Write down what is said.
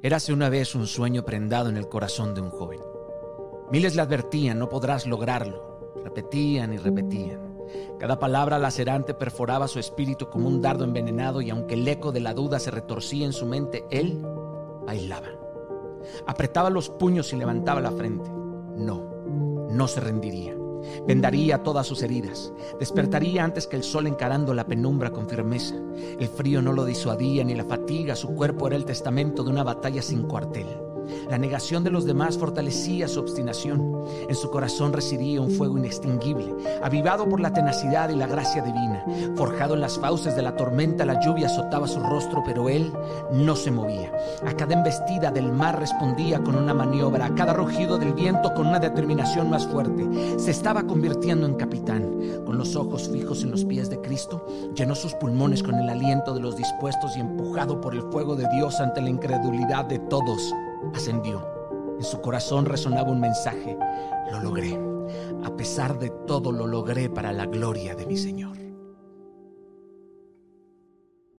Érase una vez un sueño prendado en el corazón de un joven. Miles le advertían, no podrás lograrlo. Repetían y repetían. Cada palabra lacerante perforaba su espíritu como un dardo envenenado y aunque el eco de la duda se retorcía en su mente, él bailaba. Apretaba los puños y levantaba la frente. No, no se rendiría. Vendaría todas sus heridas. Despertaría antes que el sol encarando la penumbra con firmeza. El frío no lo disuadía ni la fatiga. Su cuerpo era el testamento de una batalla sin cuartel. La negación de los demás fortalecía su obstinación. En su corazón residía un fuego inextinguible, avivado por la tenacidad y la gracia divina. Forjado en las fauces de la tormenta, la lluvia azotaba su rostro, pero él no se movía. A cada embestida del mar respondía con una maniobra, a cada rugido del viento con una determinación más fuerte. Se estaba convirtiendo en capitán. Con los ojos fijos en los pies de Cristo, llenó sus pulmones con el aliento de los dispuestos y empujado por el fuego de Dios ante la incredulidad de todos ascendió. En su corazón resonaba un mensaje. Lo logré. A pesar de todo, lo logré para la gloria de mi Señor.